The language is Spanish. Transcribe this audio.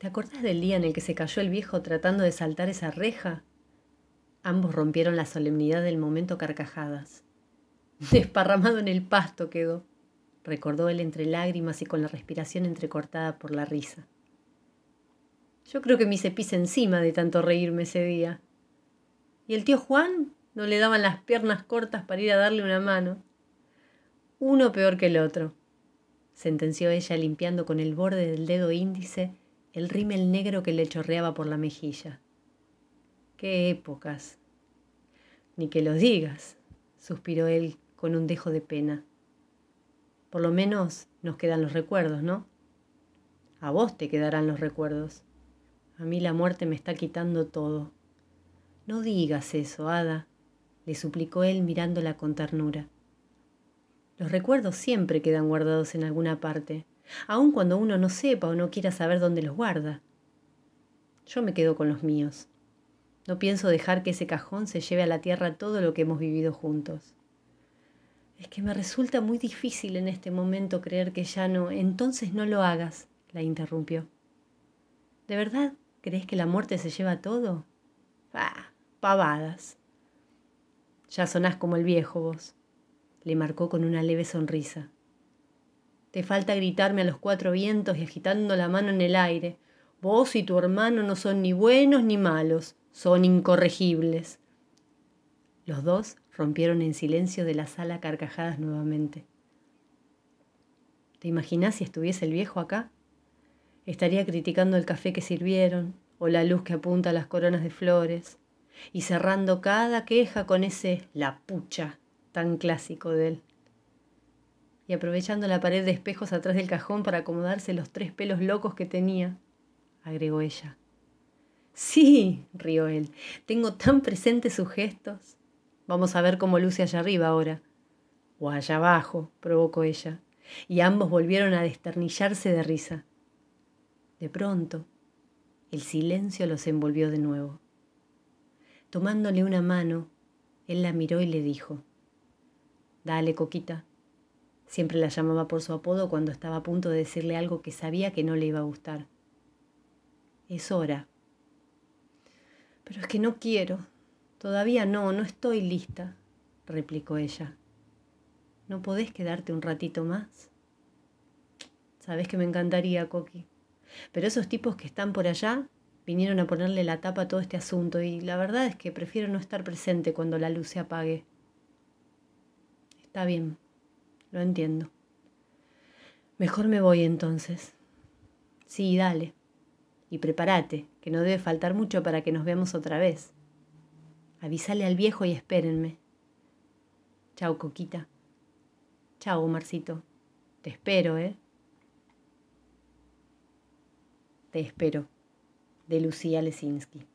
¿Te acordás del día en el que se cayó el viejo tratando de saltar esa reja? Ambos rompieron la solemnidad del momento carcajadas. Desparramado en el pasto quedó, recordó él entre lágrimas y con la respiración entrecortada por la risa. Yo creo que me hice pis encima de tanto reírme ese día. ¿Y el tío Juan? No le daban las piernas cortas para ir a darle una mano. Uno peor que el otro, sentenció ella limpiando con el borde del dedo índice el rímel negro que le chorreaba por la mejilla. Qué épocas. Ni que lo digas, suspiró él con un dejo de pena. Por lo menos nos quedan los recuerdos, ¿no? A vos te quedarán los recuerdos. A mí la muerte me está quitando todo. No digas eso, Ada, le suplicó él mirándola con ternura. Los recuerdos siempre quedan guardados en alguna parte, aun cuando uno no sepa o no quiera saber dónde los guarda. Yo me quedo con los míos. No pienso dejar que ese cajón se lleve a la tierra todo lo que hemos vivido juntos. Es que me resulta muy difícil en este momento creer que ya no. Entonces no lo hagas, la interrumpió. ¿De verdad crees que la muerte se lleva todo? Ah, pavadas. Ya sonás como el viejo vos, le marcó con una leve sonrisa. Te falta gritarme a los cuatro vientos y agitando la mano en el aire. Vos y tu hermano no son ni buenos ni malos, son incorregibles. Los dos rompieron en silencio de la sala carcajadas nuevamente. ¿Te imaginas si estuviese el viejo acá? Estaría criticando el café que sirvieron o la luz que apunta a las coronas de flores y cerrando cada queja con ese la pucha tan clásico de él y aprovechando la pared de espejos atrás del cajón para acomodarse los tres pelos locos que tenía, agregó ella. Sí, rió él, tengo tan presentes sus gestos. Vamos a ver cómo luce allá arriba ahora. O allá abajo, provocó ella, y ambos volvieron a desternillarse de risa. De pronto, el silencio los envolvió de nuevo. Tomándole una mano, él la miró y le dijo, Dale, Coquita, Siempre la llamaba por su apodo cuando estaba a punto de decirle algo que sabía que no le iba a gustar. Es hora. Pero es que no quiero. Todavía no, no estoy lista, replicó ella. ¿No podés quedarte un ratito más? Sabes que me encantaría, Coqui. Pero esos tipos que están por allá vinieron a ponerle la tapa a todo este asunto y la verdad es que prefiero no estar presente cuando la luz se apague. Está bien, lo entiendo. Mejor me voy entonces. Sí, dale. Y prepárate, que no debe faltar mucho para que nos veamos otra vez. Avísale al viejo y espérenme. Chao, Coquita. Chao, Marcito. Te espero, ¿eh? Te espero. De Lucía Lesinski.